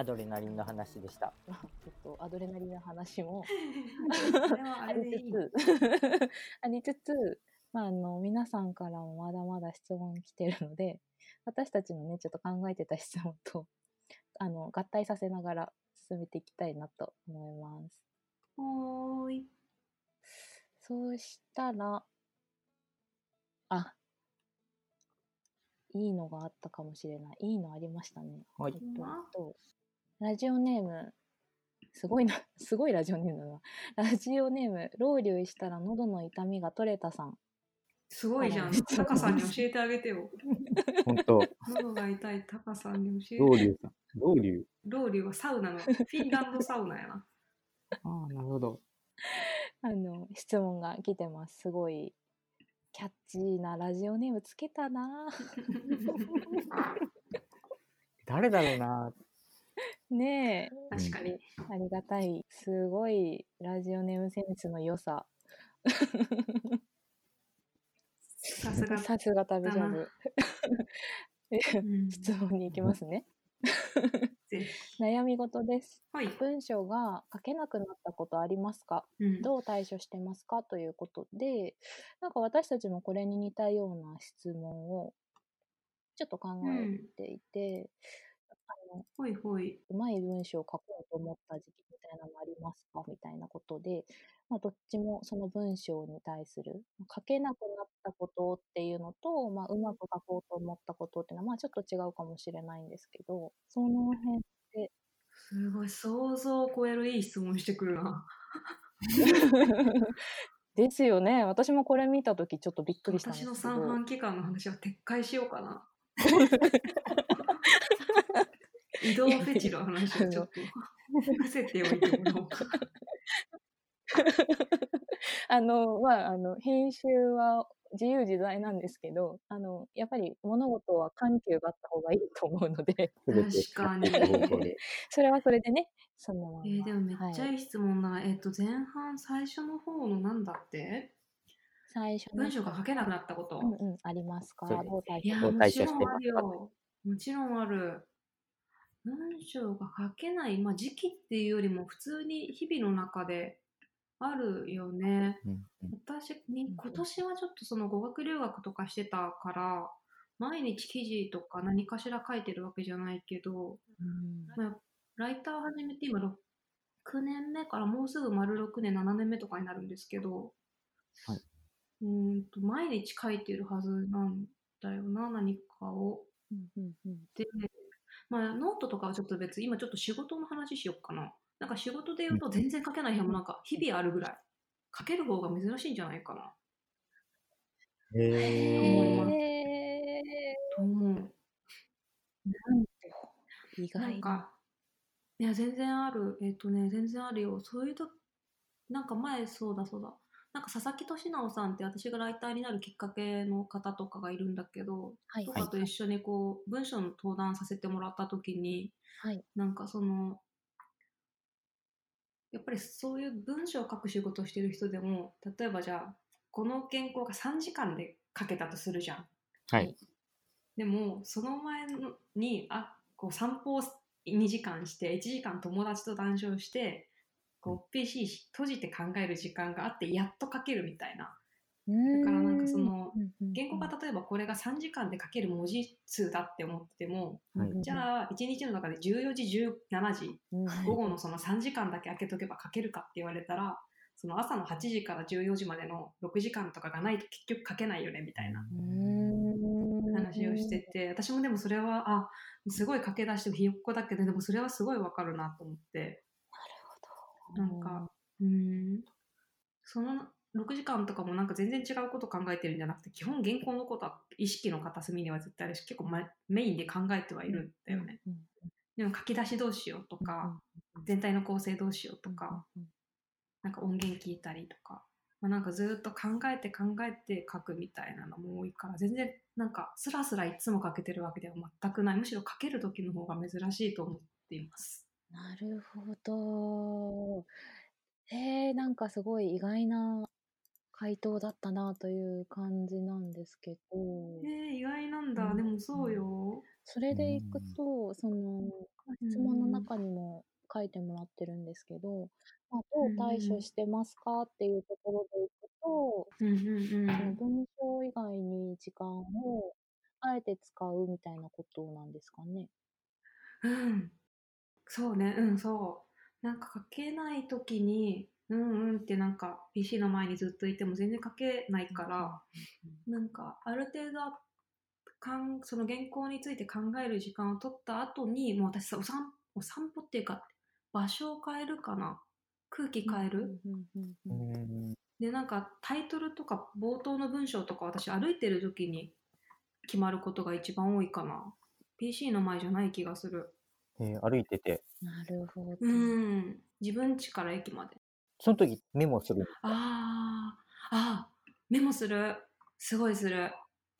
アドレナリンの話でした。ちょっとアドレナリンの話もありつつ、ありつつ、まあ、あの、皆さんからもまだまだ質問来てるので、私たちのね、ちょっと考えてた質問と、あの、合体させながら進めていきたいなと思います。はーい。そうしたら、あ、いいのがあったかもしれない。いいのありましたね。はいえっとラジオネーム、すごいな、すごいラジオネームだな。ラジオネーム、ロウリュウしたら喉の痛みが取れたさん。すごいじゃん。あ タカさんに教えてあげてよ。本当、喉が痛いタカさんに教えロウて。リュウさん。ロウリュウ。ロウリュはサウナの、フィンランドサウナやな。ああ、なるほど。あの、質問が来てます。すごい、キャッチーなラジオネームつけたな誰だろうな。ねえ。確かに。ありがたい。すごいラジオネームセンスの良さ。さすが。さすが旅ジャブ。うん質問に行きますね。悩み事です。はい。文章が書けなくなったことありますか？うんどう対処してますか？ということで、なんか私たちもこれに似たような質問をちょっと考えていて、い。文章を書こうと思った時期みたいなのありますか？みたいなことで、まあ、どっちもその文章に対する、書けなくなったことっていうのと、まあ、うまく書こうと思ったことっていうのは、まあ、ちょっと違うかもしれないんですけど、その辺すごい、想像を超えるいい質問してくるな。ですよね。私もこれ見たときちょっとびっくりしたんですけど。私の三半規管の話は撤回しようかな。移動フェチの話をちょっと伏せておいてもらおうか。あの、まあ、あの、編集は自由自在なんですけど、あの、やっぱり物事は緩急があった方がいいと思うので、確かに。それはそれでね、そのまま。えーでもめっちゃはいい質問だな。えっと、前半最初の方のなんだって？最初の文章が書けなくなったこと。うんうん、ありますか？どう対いや、処してちろんあるますかよ。もちろんある。文章が書けない、まあ時期っていうよりも普通に日々の中であるよね。うんうん。私うんに今年はちょっとその語学留学とかしてたから毎日記事とか何かしら書いてるわけじゃないけど、うん。まあ、ライター始めて今6年目からもうすぐ丸6年7年目とかになるんですけど、はい。うーんと毎日書いてるはずなんだよな何かを。うんうんうん。で、まあ、ノートとかはちょっと別今ちょっと仕事の話しよっかな。なんか仕事で言うと全然書けない日もなんか日々あるぐらい。書ける方が珍しいんじゃないかな。へ思いますへと思う。ーなんと、意外な。なんか、いや、全然ある。えっ、とね、全然あるよ。そういうと、なんか前、そうだそうだ。なんか佐々木俊直さんって私がライターになるきっかけの方とかがいるんだけど、はいとかと一緒にこう、文章の登壇させてもらった時に、はい。なんかその、やっぱりそういう文章を書く仕事をしてる人でも、例えばじゃあ、この原稿が3時間で書けたとするじゃん。はい。でもその前のにあこう散歩を2時間して1時間友達と談笑してこう PC 閉じて考える時間があってやっと書けるみたいな。だからなんかその原稿が例えばこれが3時間で書ける文字数だって思ってもはい。じゃあ1日の中で14時17時うん。午後のその3時間だけ空けとけば書けるかって言われたらその朝の8時から14時までの6時間とかがないと結局書けないよねみたいな。話をしてて、私もでもそれはあすごい駆け出してひよっこだけどでもそれはすごいわかるなと思ってなんかうーん。その6時間とかもなんか全然違うこと考えてるんじゃなくて基本原稿のことは意識の片隅には絶対あるし結構、ま、メインで考えてはいるんだよね、うんでも書き出しどうしようとか、うん全体の構成どうしようとか、うんなんか音源聞いたりとか、まあ、なんかずっと考えて考えて書くみたいなのも多いから全然なんかスラスラいつも書けてるわけでは全くない。むしろ書ける時の方が珍しいと思っていますなるほど。えー、なんかすごい意外な回答だったなという感じなんですけど。えー、意外なんだ、うんでもそうよそれでいくと、その、ま、質問の中にも書いてもらってるんですけど、まあ、どう対処してますかっていうところでいくと、うんうんうそのん。文章以外に時間をあえて使うみたいなことなんですかね？うん。そうね、うん、そう。なんか書けない時に、うんうんってなんか PC の前にずっといても全然書けないから、なんかある程度かんその原稿について考える時間を取った後に、もう私さ、お散お散歩っていうか、場所を変えるかな。空気変える。で、なんかタイトルとか冒頭の文章とか私歩いてる時に決まることが一番多いかな。PC の前じゃない気がする。えー歩いてて、なるほど。うん。自分家から駅まで。その時メモする？ああ、あーメモする。すごいする。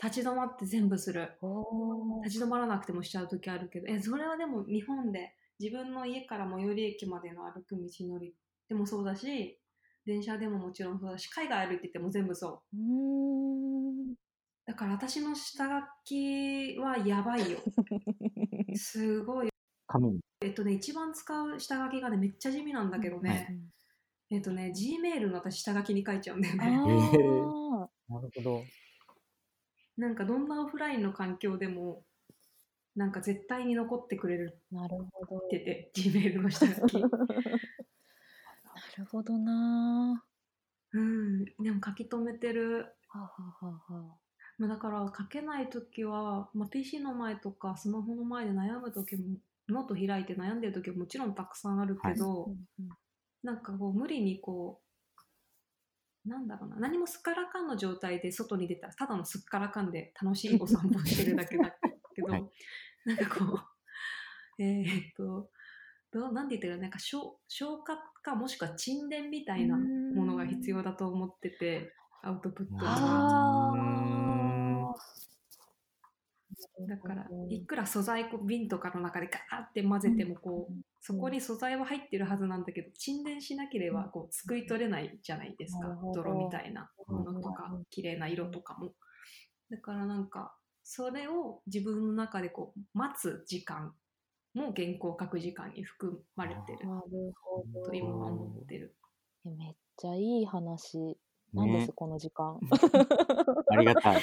立ち止まって全部する。立ち止まらなくてもしちゃう時あるけど、え、それはでも日本で自分の家から最寄り駅までの歩く道のりでもそうだし、電車でももちろんそうだし、海外歩いてても全部そう。うーん。だから私の下書きはやばいよ。すごい。紙に。えっとね、一番使う下書きがね、めっちゃ地味なんだけどね、えっとね、Gmail の私下書きに書いちゃうんだよあね。あ。なるほど。なんかどんなオフラインの環境でも、なんか絶対に残ってくれるなるほど。ってて、Gmail の下書き。なるほどなうん、でも書き留めてる。ー。はあはあはあはあ。まあ、だから書けないときは、まあ、PC の前とかスマホの前で悩むときも、ノート開いて悩んでるときももちろんたくさんあるけど、うんうんなんかこう無理にこう、なんだろうな、何もすっからかんの状態で外に出たら、ただのすっからかんで楽しいお散歩してるだけだけど、はい。なんかこう、えーっと、どうなんて言ったらなんか消消化かもしくは沈殿みたいなものが必要だと思ってて、アウトプット。に。だから、いくら素材こう瓶とかの中でガーって混ぜてもこう、うんそこに素材は入ってるはずなんだけど、沈殿しなければこう、すくい取れないじゃないですか泥みたいなものとかうん、綺麗な色とかも。だからなんか、それを自分の中でこう、待つ時間も原稿を書く時間に含まれてる。と今は思ってる。えめっちゃいい話。なんです、ねこの時間？ありがたい。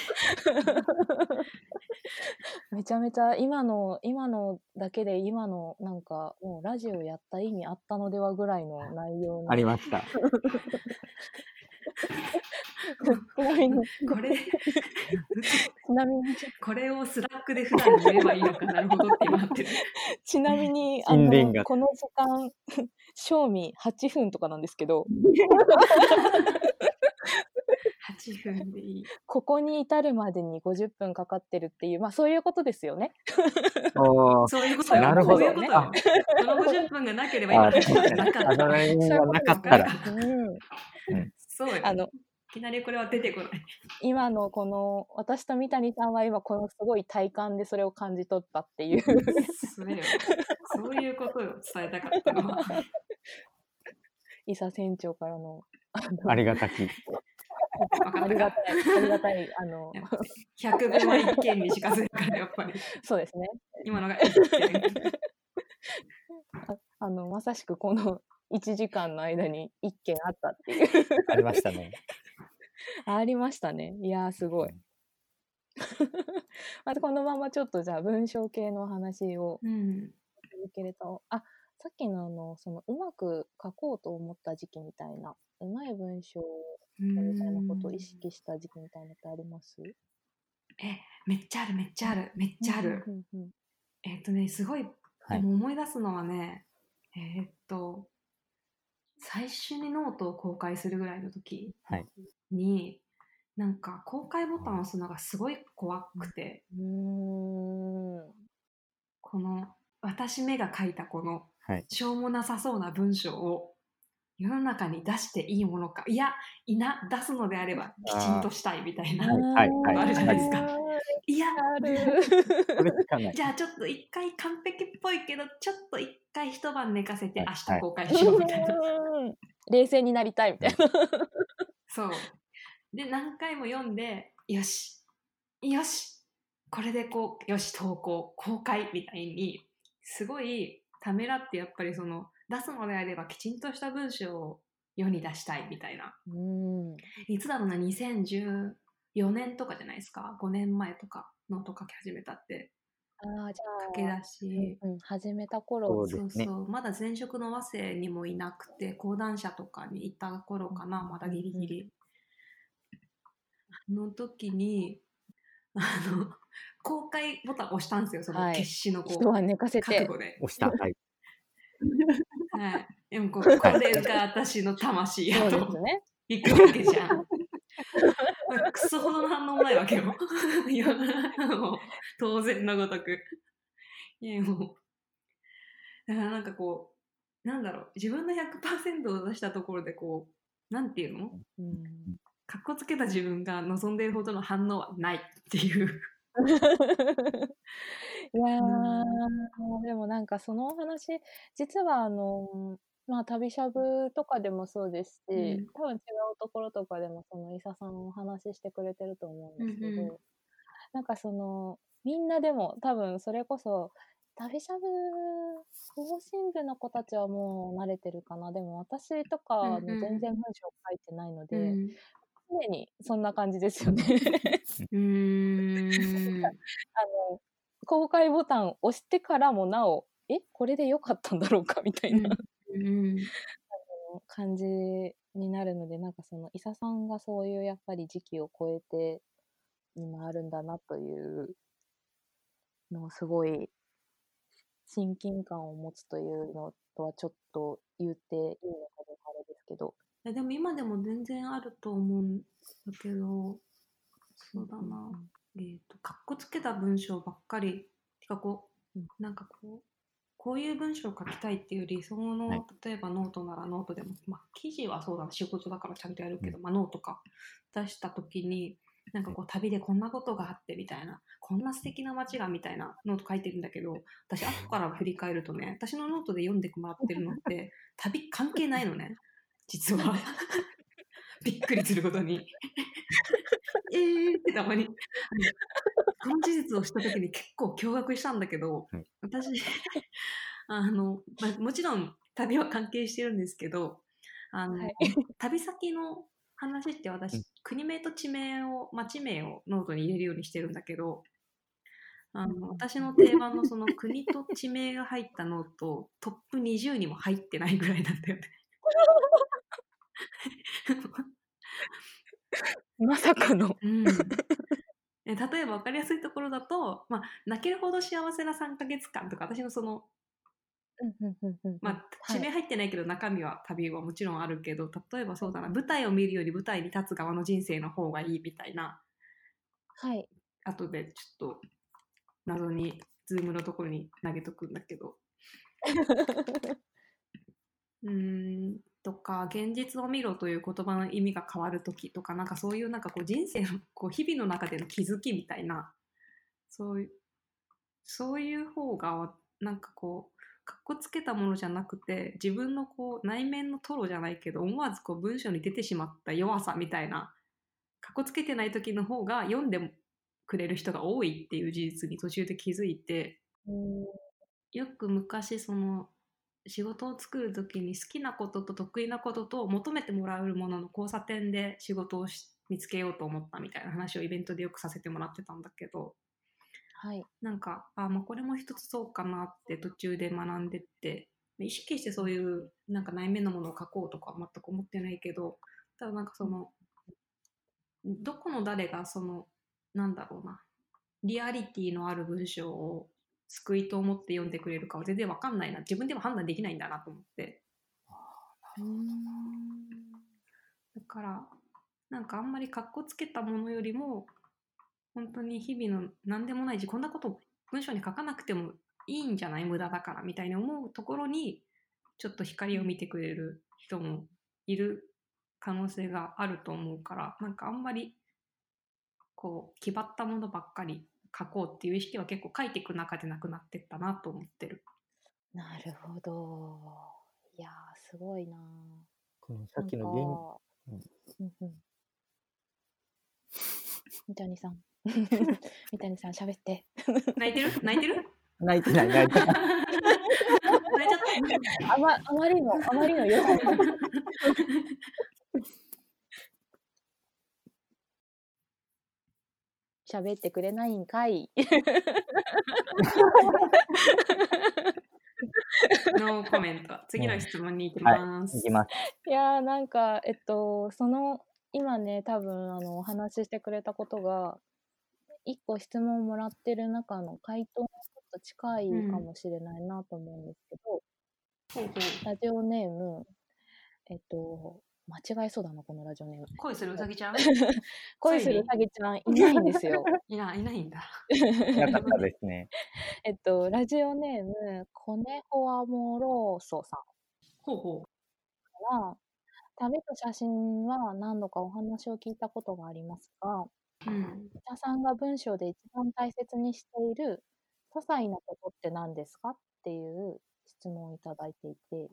めちゃめちゃ今の今のだけで今のなんかもうラジオやった意味あったのではぐらいの内容に。ありました。ちなみにこれ、ちなみにこれを Slack で普段に言えばいいのかなるほどって今なってる。ちなみにあのこの時間正味8分とかなんですけど8分でいい。ここに至るまでに50分かかってるっていうまあそういうことですよね。そういうことよ。なるほどそういうことよ。あその50分がなければ今なかっがなかったら。うん、そうよ。あのいきなりこれは出てこない。今のこの私と三谷さんは今このすごい体感でそれを感じ取ったっていうそれよ。そういうことを伝えたかったのは。伊佐船長からのあのありがたき。ありがったいありがたいあのやっぱり百分は一見にしかずれから、やっぱり。そうですね今のが一見。あのまさしくこの1時間の間に1件あったっていうありましたね。ありましたねいやーすごい またこのままちょっとじゃあ文章系の話をうん。続けるとあさっきのあのそのうまく書こうと思った時期みたいなうまい文章みたいなことを意識した時期みたいなのってあります？え、めっちゃある、めっちゃある、めっちゃある。うんうんうんえっとね、すごい、思い出すのはね、えーっと、最初にノートを公開するぐらいの時はい。に、なんか公開ボタンを押すのがすごい怖くて、うーん。この私目が書いたこのはい。しょうもなさそうな文章を世の中に出していいものか、いや、いな、出すのであればきちんとしたいみたいな。はいはいあるじゃないですかいや。じゃあちょっと一回完璧っぽいけど、ちょっと一回一晩寝かせてはい明日公開しようみたいな。う ん冷静になりたいみたいな。そう。で、何回も読んで、よし、よし、これでこうよし投稿公開みたいにすごいためらってやっぱりその出すのであればきちんとした文章を世に出したいみたいな。うん。いつだろうな2014年とかじゃないですか？5年前とかノート書き始めたって。ああ、じゃあ、駆け出し、うんうん、始めた頃。そうそうですね。そうまだ前職の和製にもいなくて講談社とかにいた頃かなまだギリギリ、の時にあの公開ボタン押したんですよそのはい決死のこう、人は寝かせて。覚悟で、押した。はい。はい、でもこここれが私の魂やとそうですね。行くわけじゃん クソほどの反応もないわけよ いやもう当然のごとくいやもうだからなんかこうなんだろう自分の100%を出したところでこうなんていうの？うん。かっこつけた自分が望んでいるほどの反応はないっていう。いやー、でもなんかそのお話、実はあの、まあ旅しゃぶとかでもそうですし、うん。多分違うところとかでもその伊佐さんお話ししてくれてると思うんですけど、うんうん。なんかその、みんなでも多分それこそ、旅しゃぶ、更新部の子たちはもう慣れてるかな。でも私とか全然文章書いてないので、うん常にそんな感じですよね。うーん あの、公開ボタンを押してからもなお、え、これでよかったんだろうかみたいな、うん感じになるので、なんかその、伊佐さんがそういうやっぱり時期を超えて、今あるんだなというのをすごい親近感を持つというのとはちょっと言っていいのかどうかあれですけど。いやでも今でも全然あると思うんだけどそうだな、えっ、とかっこつけた文章ばっかり。てかこう、うん。なんかこうこういう文章を書きたいっていう理想の、はい。例えばノートならノートでも、まあ、記事はそうだな仕事だからちゃんとやるけど、まあ、ノートか。出した時になんかこう旅でこんなことがあってみたいなこんな素敵な街がみたいなノート書いてるんだけど私後から振り返るとね私のノートで読んでもらってるのって旅関係ないのね実は。びっくりすることに。えー。ってたまに。この事実を知った時に結構驚愕したんだけど、はい。私 あの、まあ、もちろん旅は関係してるんですけどあの、はい。旅先の話って私、うん。国名と地名を町名をノートに入れるようにしてるんだけどあの私の定番のその国と地名が入ったノートトップ20にも入ってないぐらいなんだよね。まさかの。うん、え例えば分かりやすいところだと、まあ、泣けるほど幸せな3ヶ月間とか私のその、まあ、はい。地名入ってないけど中身は旅はもちろんあるけど例えばそうだな舞台を見るより舞台に立つ側の人生の方がいいみたいな。はい。後でちょっと謎にズームのところに投げとくんだけど。うーんとか現実を見ろという言葉の意味が変わる時とかなんかそういうなんかこう人生の こう日々の中での気づきみたいなそういうそういう方がなんかこうかっこつけたものじゃなくて自分のこう内面のトロじゃないけど思わずこう文章に出てしまった弱さみたいなかっこつけてない時の方が読んでくれる人が多いっていう事実に途中で気づいてうん。よく昔その仕事を作る時に好きなことと得意なことと求めてもらえるものの交差点で仕事をし見つけようと思ったみたいな話をイベントでよくさせてもらってたんだけどはい。なんかあ、まあ、これも一つそうかなって途中で学んでって意識してそういうなんか内面のものを書こうとかは全く思ってないけどただなんかそのどこの誰がそのなんだろうなリアリティのある文章を救いと思って読んでくれるかは全然わかんないな。自分でも判断できないんだなと思って。だからなんかあんまりかっこつけたものよりも本当に日々の何でもないしこんなこと文章に書かなくてもいいんじゃない？無駄だからみたいに思うところにちょっと光を見てくれる人もいる可能性があると思うからなんかあんまりこう決まったものばっかり書こうっていう意識は結構書いていく中でなくなってったなと思ってる。なるほど。いやー、すごいなー。このさっきのなん現かうんうん。三谷さん。三谷さん喋って。泣いてる？泣いてる？泣いてない、泣いてない。泣いちゃったあまあまりの、あまりの良さに。喋ってくれないんかい。ノーコメント。次の質問に行きはいます。いきます。いやーなんかえっとその今ね多分あのお話ししてくれたことが一個質問もらってる中の回答にちょっと近いかもしれないなと思うんですけど、ほうほうラジオネームえっと間違えそうだなこのラジオネーム恋するうさぎちゃん？恋するうさぎちゃんいないんですよいない、いないんだ。なかったですね。えっとラジオネームコネホアモローソさんほうほは旅と写真は何度かお話を聞いたことがありますがう。うん。北さんが文章で一番大切にしている些細なことって何ですか？っていう質問をいただいていて、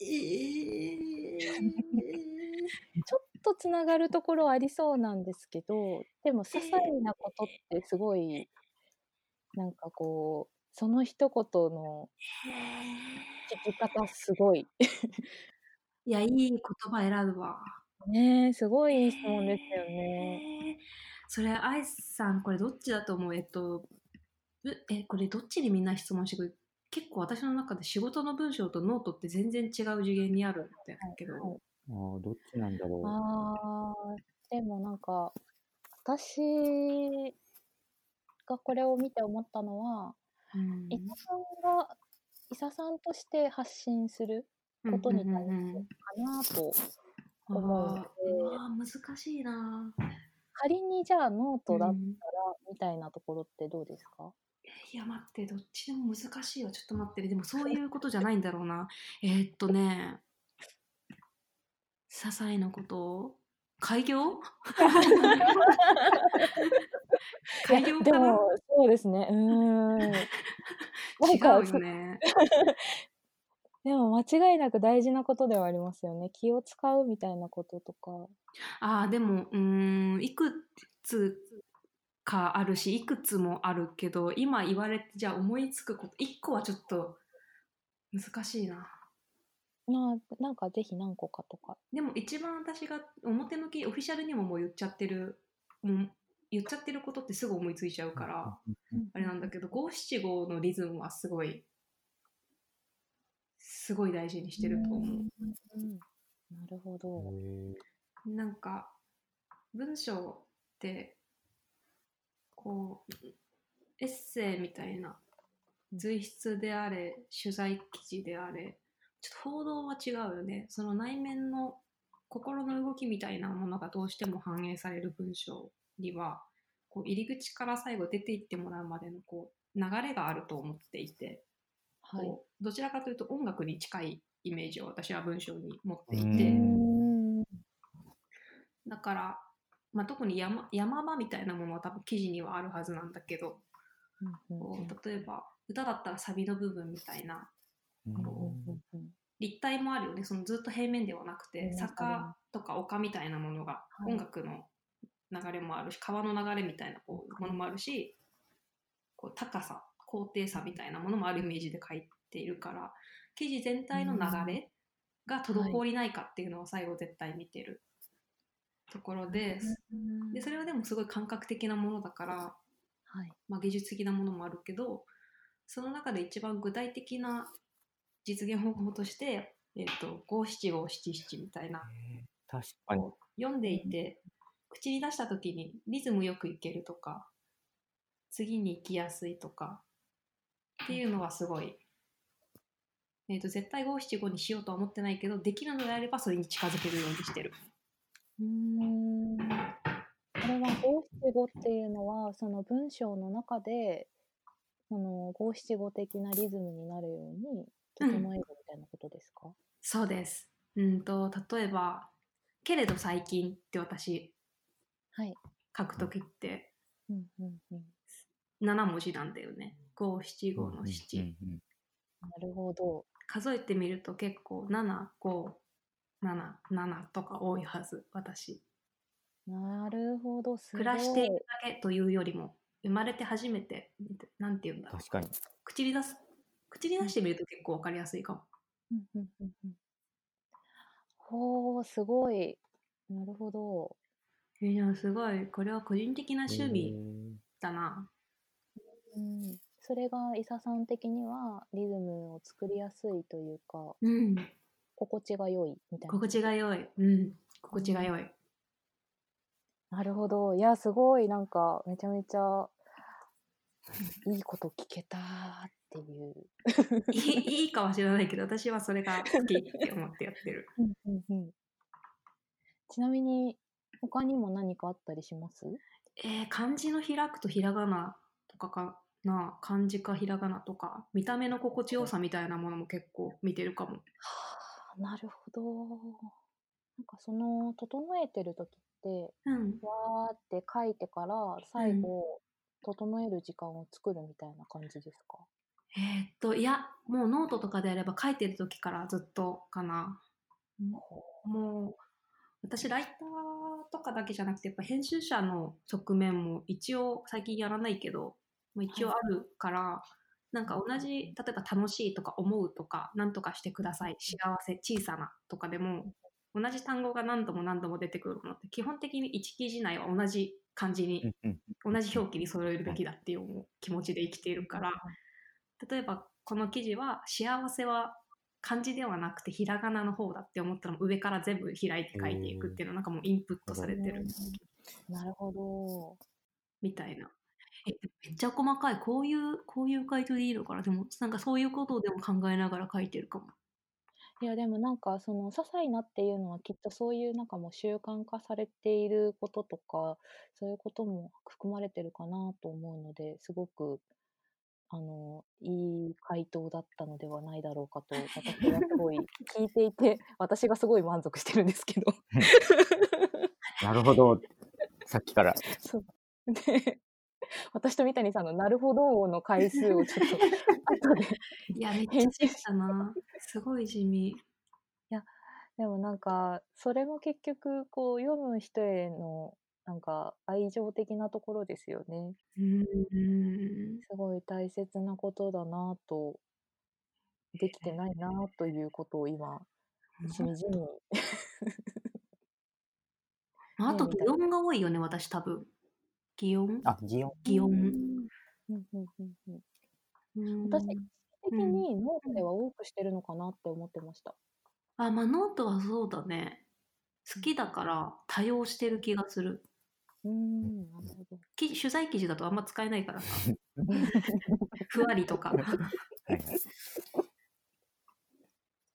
えー、ちょっとつながるところありそうなんですけど、でも些細なことってすごい、なんかこう、その一言の聞き方すごい。いや、いい言葉選ぶわ。ねえ、すごいいい質問ですよね。えーそれ、アイスさん、これどっちだと思う？えっと、ぶえ、これどっちにみんな質問してくる？結構私の中で仕事の文章とノートって全然違う次元にあるんだけど、はいあーどっちなんだろう。あー、でもなんか、私がこれを見て思ったのは、うん。伊佐さんが、伊佐さんとして発信することに対してかなとうん思うのであ難しいな仮にじゃあノートだったら、うん。みたいなところってどうですか？いや待ってどっちでも難しいわちょっと待ってねでもそういうことじゃないんだろうな えーっとね些細なこと開業？開業かな？でも、そうですね。うーん。違かうよねでも間違いなく大事なことではありますよね。気を使うみたいなこととか。ああでもうーんいくつかあるしいくつもあるけど今言われてじゃあ思いつくこと1個はちょっと難しいなななんかぜひ何個かとか。でも一番私が表向きオフィシャルにももう言っちゃってるもう言っちゃってることってすぐ思いついちゃうからあれなんだけど五七五のリズムはすごいすごい大事にしてると思う。うんなるほど。へなんか文章ってこうエッセイみたいなうん随筆であれ取材記事であれちょっと報道は違うよねその内面の心の動きみたいなものがどうしても反映される文章にはこう入り口から最後出ていってもらうまでのこう流れがあると思っていて、はい。どちらかというと音楽に近いイメージを私は文章に持っていて。だから、まあ、特に山山場みたいなものは多分記事にはあるはずなんだけど、うんこう例えば歌だったらサビの部分みたいな。立体もあるよね。そのずっと平面ではなくてうん。坂とか丘みたいなものがはい。音楽の流れもあるし川の流れみたいなこうものもあるしこう高さ高低差みたいなものもあるイメージで書いているから記事全体の流れが滞りないかっていうのを最後絶対見てるところでうんでそれはでもすごい感覚的なものだから、はい。まあ、技術的なものもあるけどその中で一番具体的な実現方法として、えっと五七五七七みたいな確かに。読んでいて口に出した時にリズムよくいけるとか次に行きやすいとかっていうのはすごい、えっと絶対五七五にしようとは思ってないけどできるのであればそれに近づけるようにしてる。うーんこれは五七五っていうのはその文章の中でその五七五的なリズムになるように整えるみたいなことですか、そうです。うんと例えば「けれど最近」って私はい。書く時ってうんうんうん。7文字なんだよね。五七五の七、うんうんなるほど。数えてみると結構7、5、7、7とか多いはず、私。なるほど、すごい。暮らしているだけというよりも、生まれて初めて、なんて言うんだろう。確かに。口に出す、口に出してみると結構わかりやすいかも。うんうんうんうんほー、すごい。なるほど。えーでもすごい、これは個人的な趣へ味ーだな。うん、それが伊佐さん的にはリズムを作りやすいというか、うん。心地が良いみたいな。心地が良い。うん。心地が良い。なるほど。いや、すごい、なんか、めちゃめちゃ、いいこと聞けたーっていう。いいいいかもしれないけど、私はそれが好きって思ってやってる。うんうんうんちなみに、他にも何かあったりします？えー漢字の開くとひらがなとかかな、漢字かひらがなとか、見た目の心地よさみたいなものも結構見てるかも。はあ、なるほど。なんかその、整えてる時って、うん。わーって書いてから、最後、整える時間を作るみたいな感じですか？えーっと、いや、もうノートとかであれば書いてる時からずっとかな。もう、私、ライターとかだけじゃなくて、やっぱ編集者の側面も一応最近やらないけど、もう一応あるから、なんか同じ、例えば楽しいとか思うとか、なんとかしてください、幸せ、小さなとかでも、同じ単語が何度も何度も出てくるものって、基本的に1記事内は同じ漢字に同じ表記に揃えるべきだっていう気持ちで生きているから、例えばこの記事は幸せは漢字ではなくてひらがなの方だって思ったら上から全部開いて書いていくっていうのなんかもうインプットされてるなるほど。みたいな。えめっちゃ細かいこういうこういう回答でいいのかな？でもなんかそういうことをでも考えながら書いてるかも。いやでもなんかその些細なっていうのはきっとそういうなんかもう習慣化されていることとかそういうことも含まれてるかなと思うのですごくあのいい回答だったのではないだろうかと私はすごい聞いていて私がすごい満足してるんですけど なるほど。さっきから。そうで 私と三谷さんの「なるほど」の回数をちょっと 後でいやめっちゃしたな。すごい地味。でもなんかそれも結局こう読む人へのなんか愛情的なところですよね。うーん。すごい大切なことだなとできてないなということを今しみじみ あとね擬音が多いよね私多分。擬音あ、擬音。擬音。うんうんうんうんうん私的にノートでは多くしてるのかなって思ってました。あ、まあノートはそうだね。好きだから多用してる気がする。うーん、なるほど。記事取材記事だとあんま使えないからさ。ふわりとか。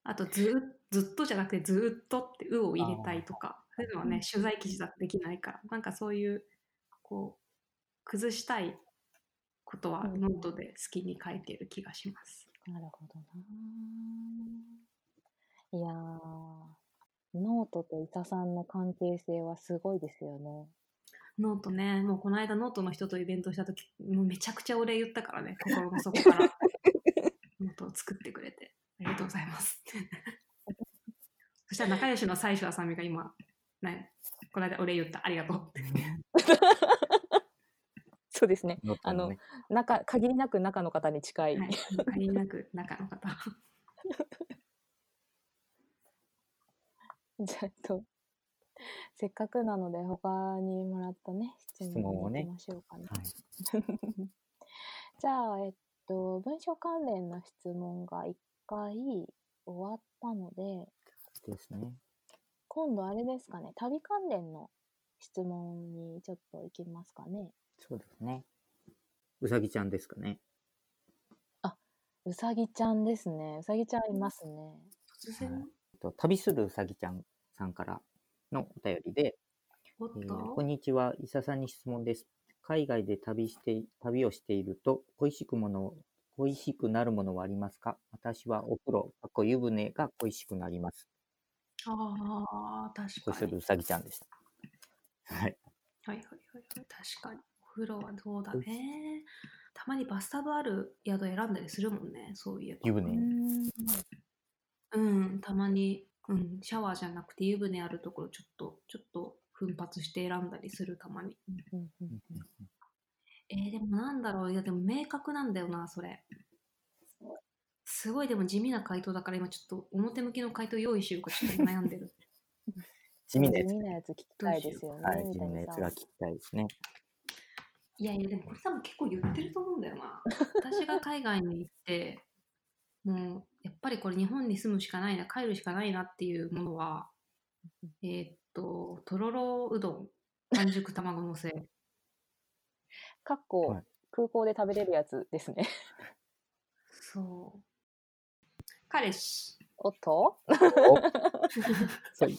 あとずっ、ずっとじゃなくてずっとって「う」を入れたいとか。そういうのはね、取材記事だとできないから。なんかそういう、こう、崩したいことはうんノートで好きに書いてる気がします。なるほどな。いやー、ノートと伊佐さんの関係性はすごいですよね。ノートね、もうこの間ノートの人とイベントした時もうめちゃくちゃお礼言ったからね、心の底から。ノートを作ってくれて、ありがとうございます。そしたら仲良しの最初あさみが今、ね、この間お礼言った、ありがとうって。そうですね。ノートのね中、限りなく中の方に近い。はい、限りなく中の方。じゃあ、と、せっかくなので他にもらったね、質質問をねましょうかね。はい。じゃあ、えっと、文章関連の質問が一回終わったので、ですね。今度あれですかね、旅関連の質問にちょっと行きますかね。そうですね。うさぎちゃんですかね。うさぎちゃんですね。うさぎちゃんいますね。突然、えっと旅するうさぎちゃんさんからのお便りで、えーこんにちは、伊佐さんに質問です。海外で旅して旅をしていると恋しくもの恋しくなるものはありますか？私はお風呂、かっこ湯船が恋しくなります。ああ、確かに。恋するうさぎちゃんでした。はい。はいはいはいはい、確かに。お風呂はどうだね。たまにバスタブある宿選んだりするもんね、そういえば。湯船うんうん、たまに、うん、シャワーじゃなくて湯船あるところちょっと、ちょっと奮発して選んだりするたまに。うんうんうんえー、でもなんだろういやでも明確なんだよなそれ。すごいでも地味な回答だから今ちょっと表向きの回答用意しようかちょっと悩んでる。地味なやつ聞きたいですよね。はい、地味なやつが聞きたいですね。いやいやでもこれ多分結構言ってると思うんだよな。私が海外に行ってもうやっぱりこれ日本に住むしかないな帰るしかないなっていうものはえーっととろろうどん半熟卵のせ。かっこ、はい空港で食べれるやつですね。そう。彼氏。おっと？そう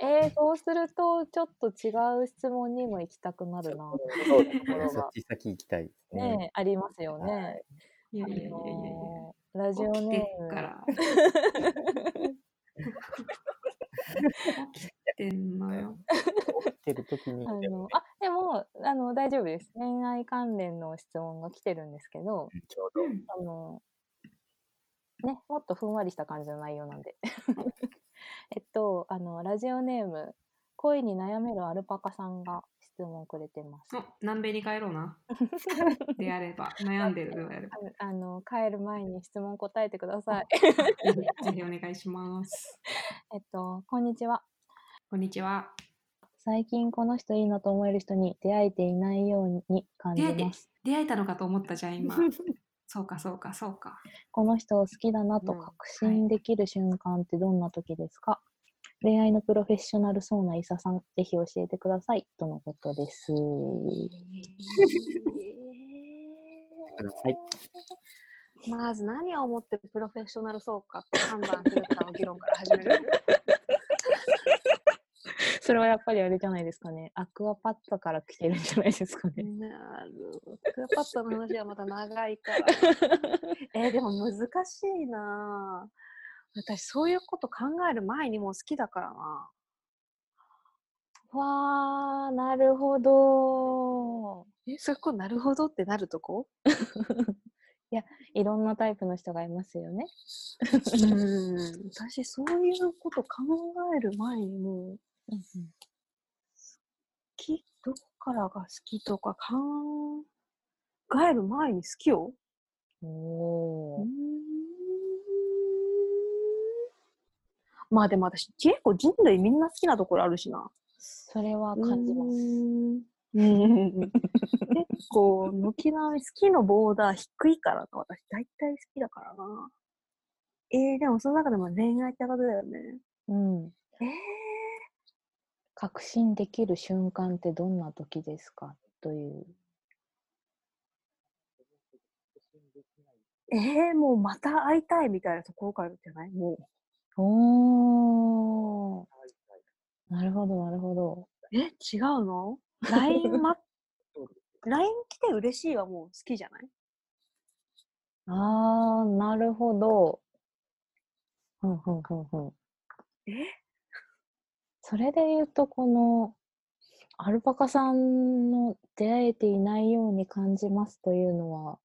えー、そうすると、ちょっと違う質問にも行きたくなるな。そうですね。ところがそっち先行きたいですね。ありますよね。はいあいやいやいやいやいや。のーラジオネてっかーム。ら。起きてんのよ。起きてる時にあ、でものあでもあの大丈夫です。恋愛関連の質問が来てるんですけど、ねちょうどあのね、もっとふんわりした感じの内容なんで。えっと、あの、ラジオネーム、恋に悩めるアルパカさんが質問をくれてます。お南米に帰ろうな。であれば、悩んでるであれば。ああの、帰る前に質問答えてください。ぜひお願いします。えっと、こんにちは。こんにちは。最近この人いいなと思える人に出会えていないように感じ出会えてます。出会えたのかと思ったじゃん、今。そうか、そうか、そうか。この人を好きだなとうん確信できる瞬間ってどんな時ですか、恋愛のプロフェッショナルそうな伊佐さん、ぜひ教えてください。とのことです。はい。まず何を思ってプロフェッショナルそうかって判断するかの議論から始める。それはやっぱりあれじゃないですかね。アクアパッツァから来てるんじゃないですかね。なるほど。クレオパットラの話はまた長いから。えーでも難しいなぁ私そういうこと考える前にもう好きだからな。わー、なるほど。え、そことなるほどってなるとこ？いろんなタイプの人がいますよね。うん。私そういうこと考える前にもう好き、どこからが好きとか考える前に好きよ。おー。まあでも私結構人類みんな好きなところあるしな。それは感じます。うん結構軒並み好きのボーダー低いからな私大体好きだからな。えー、でもその中でも恋愛ってことだよね。うん。え確信できる瞬間ってどんな時ですか？という。ー、えー、もうまた会いたいみたいなところからじゃない？もおー。なるほど、なるほど。う。え、違うの ?LINE ま、LINE 来て嬉しいはもう好きじゃない？あー、なるほど。ふんふんふんふん。え？それで言うと、この、アルパカさんの出会えていないように感じますというのは、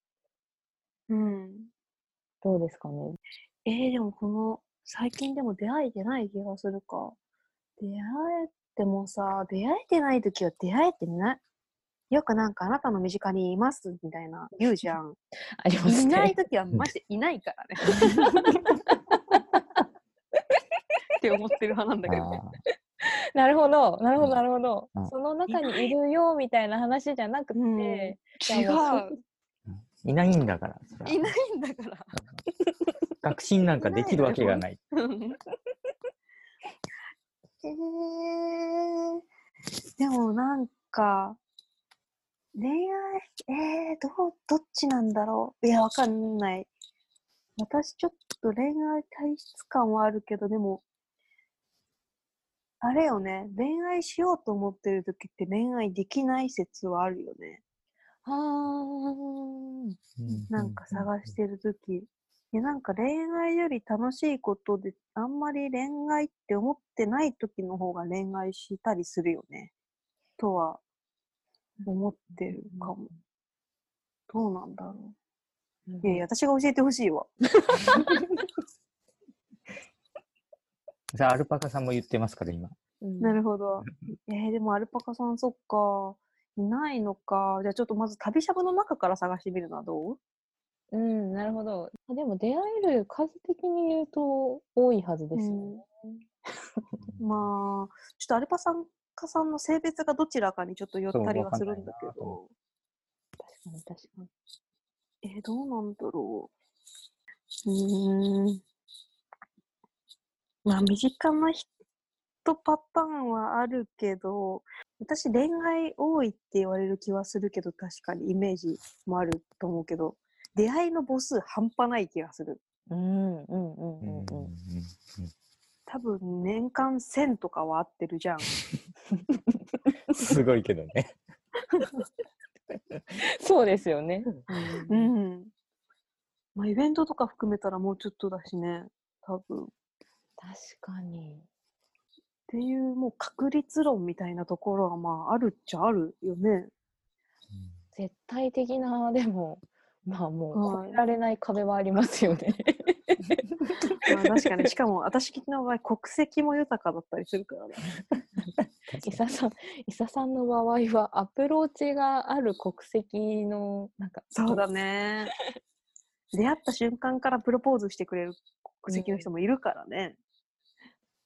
うん。どうですかね？えー、でもこの、最近でも出会えてない気がするか。出会えてもさ、出会えてない時は出会えてない。よくなんかあなたの身近にいますみたいな言うじゃん。ありますいないね。時はマジでいないからね。って思ってる派なんだけど。あ なるほど、なるほど、うんなるほどうん。その中にいるよみたいな話じゃなくて、うん違ういないんだから。いないんだから。確信なんかできるわけがない。えー、でもなんか、恋愛、えー、どう、どっちなんだろう。いや、わかんない。私ちょっと恋愛体質感はあるけど、でも、あれよね、恋愛しようと思ってる時って恋愛できない説はあるよね。はーなんか探してる時いや、なんか恋愛より楽しいことで、あんまり恋愛って思ってない時の方が恋愛したりするよね。とは思ってるかも。どうなんだろう。いやいや、私が教えてほしいわ。さあ、アルパカさんも言ってますから、今。うんなるほど。えー、でもアルパカさん、そっか。いないのか。じゃあちょっとまず旅しゃぶの中から探してみるのはどう？うん、なるほど。あでも出会える数的に言うと多いはずですよね。まあ、ちょっとアルパさんカさんの性別がどちらかにちょっと寄ったりはするんだけど。確かに確かに。えー、どうなんだろう。うーん。まあ、身近な人パターンはあるけど、私恋愛多いって言われる気はするけど、確かにイメージもあると思うけど、出会いの母数半端ない気がする。うんうんうんうんうん。多分年間1000とかは合ってるじゃん。すごいけどね。そうですよね。うん。まあ、イベントとか含めたらもうちょっとだしね、多分。っ確かに。ていう、もう確率論みたいなところは、まあ、あるっちゃあるよね。絶対的な、でも、まあもうはい越えられない壁はありますよね。まあ、確かに、しかも私の場合、国籍も豊かだったりするからね。伊佐さん、伊佐さんの場合はアプローチがある国籍の、なんか、そうだね。出会った瞬間からプロポーズしてくれる国籍の人もいるからね。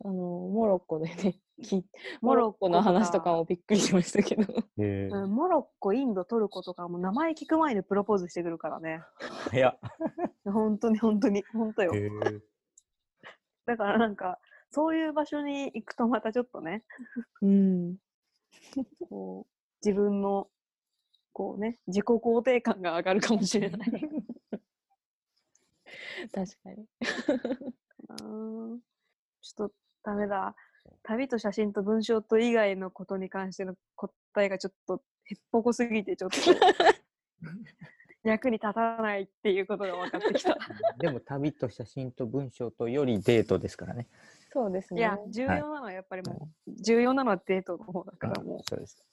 あの、モロッコでね、きモモロッコの話とかもびっくりしましたけど。へ えうん、モロッコ、インド、トルコとかも名前聞く前にプロポーズしてくるからね。早っ。本当に本当に、本当よ。へえだからなんか、そういう場所に行くとまたちょっとね、うん。こう自分の、こうね、自己肯定感が上がるかもしれない。確かに。あーちょっとダメだ。旅と写真と文章と以外のことに関しての答えがちょっとへっぽこすぎて、ちょっと役に立たないっていうことが分かってきた。でも旅と写真と文章とよりデートですからね。そうですね。いや、重要なのはやっぱりもう、重要なのはデートの方だからもう、そうです。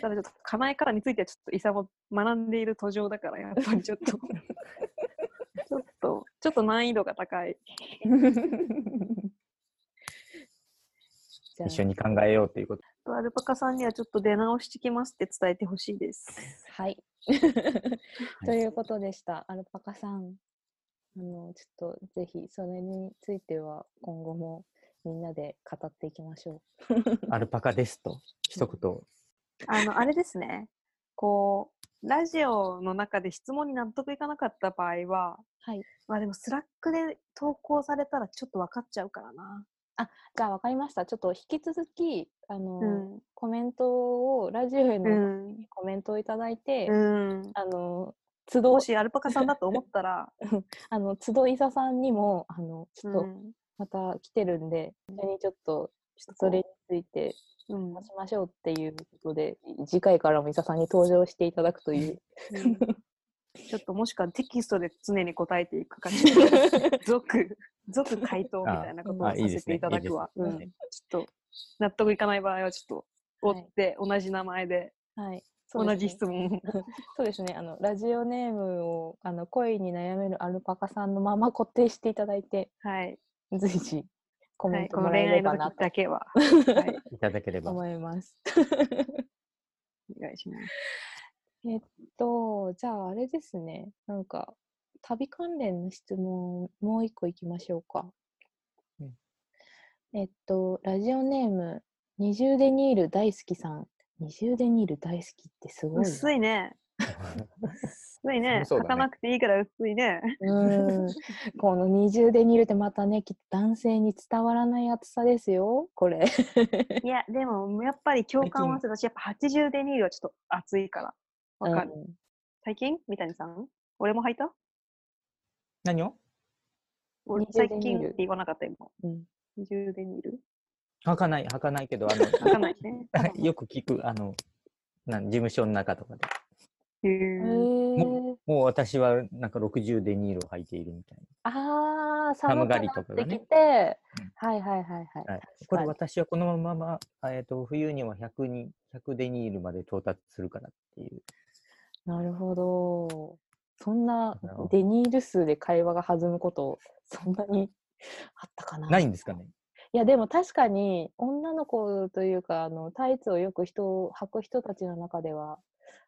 ただちょっと叶え方についてはちょっとイサも学んでいる途上だから、やっぱりちょっと、ちょっと、ちょっと難易度が高い。一緒に考えようということ。アルパカさんにはちょっと出直してきますって伝えてほしいです。はい。ということでした。アルパカさん。あの、ちょっとぜひそれについては今後もみんなで語っていきましょ アルパカですと、一言。あの、あれですね。こう、ラジオの中で質問に納得いかなかった場合は、う。はい。まあでもスラックで投稿されたらちょっと分かっちゃうからな。じゃあ分かりました。ちょっと引き続き、あの、うん。コメントを、ラジオへのうん。コメントをいただいて、うん。あの、都度も、しアルパカさんだと思ったら、あの、都度伊佐さんにも、あの、ちょっとうん。また来てるんで、一緒にちょっと、ちょっとそれについてうん。話しましょうっていうことで、次回からも伊佐さんに登場していただくという。うんちょっともしくはテキストで常に答えていくか、ちょっと 続、続回答みたいなことをさせていただくわ。ちょっと納得いかない場合はちょっと追はいって同じ名前ではい。同じそうですね質問を。そうですね。あの、ラジオネームを、あの、恋に悩めるアルパカさんのまま固定していただいて、はい。随時コはい、メントもらえこの恋愛のればなと時だけは、はい、いただければ。思います。お願いします。えっと、じゃああれですね。なんか、旅関連の質問、もう一個いきましょうか。うんえっと、ラジオネーム、二重デニール大好きさん。二重デニール大好きってすごいな。薄いね。薄いね。そうだね履かなくていいから薄いね。うーん。この二重で煮るってまたね、きっと男性に伝わらない厚さですよ、これ。いや、でも、やっぱり共感はするし、やっぱ80デニールはちょっと熱いから。わかる。うん最近？三谷さん？俺も履いた？何を？俺20最近って言わなかった今。うん20デニール履かない、履かないけど、あ履かないね。の、よく聞く、あの、なん事務所の中とかで。へへーーもう私はなんか60デニールを履いているみたいああ、寒がりとかがねきて、うんはいはいはいはい。な。はい、これ私はこのまま、えー、と冬には100に100デニールまで到達するからっていう。なるほど。そんなデニール数で会話が弾むこと、そんなに あったかな？ないんですかね？いや、でも確かに、女の子というか、あの、タイツをよく人履く人たちの中では、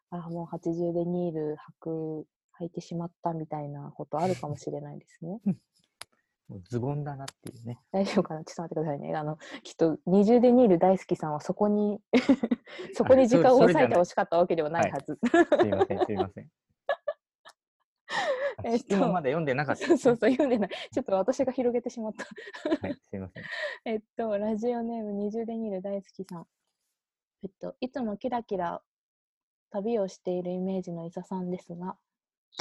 あ、もう80でニール履く履いてしまったみたいなことあるかもしれないですね。もうズボンだなっていうね。大丈夫かな？ちょっと待ってくださいね。あの、きっと、二重でニール大好きさんはそこに そこに時間をそれそれじゃない抑えてほしかったわけではないはず。すいません、すいません。あえっとまだ読んでなかったそうそう、読んでない。ちょっと私が広げてしまった。はい、すいません。えっと、ラジオネーム二重でニール大好きさん。えっと、いつもキラキラ旅をしているイメージの伊佐さんですが、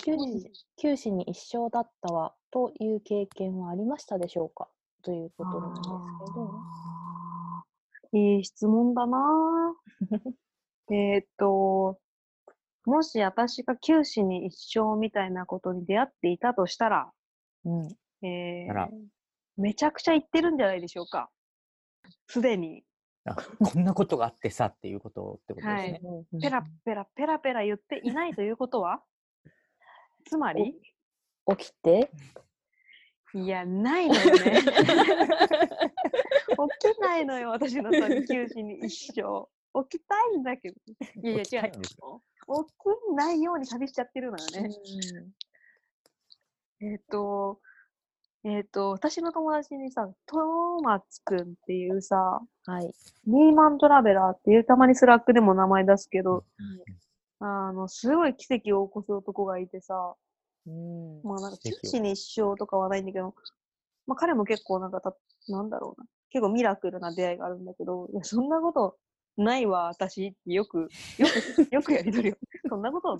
九死九死に一生だったわという経験はありましたでしょうか？ということなんですけど。いい質問だなぁ えーっと、もし私が九死に一生みたいなことに出会っていたとしたら、うん。えーあらめちゃくちゃ言ってるんじゃないでしょうか。すでに、あこんなことがあってさっていうことってことですね。ペラペラペラペラ言っていないということは？つまり？起きて。いや、ないのよね。起きないのよ、私の旅九死に一生。起きたいんだけど。いやいや、起きた違いんですう。起きないように旅しちゃってるのよね。えっ、と、えっ、と、私の友達にさ、トーマツくんっていうさ、はい。リーマントラベラーっていう、たまにスラックでも名前出すけど、あの、すごい奇跡を起こす男がいてさ、うん。まあなんか、九死に一生とかはないんだけど、まあ彼も結構なんかた、なんだろうな。結構ミラクルな出会いがあるんだけど、いや、そんなことないわ、私ってよく、よく、よくやりとりを。そんなこと、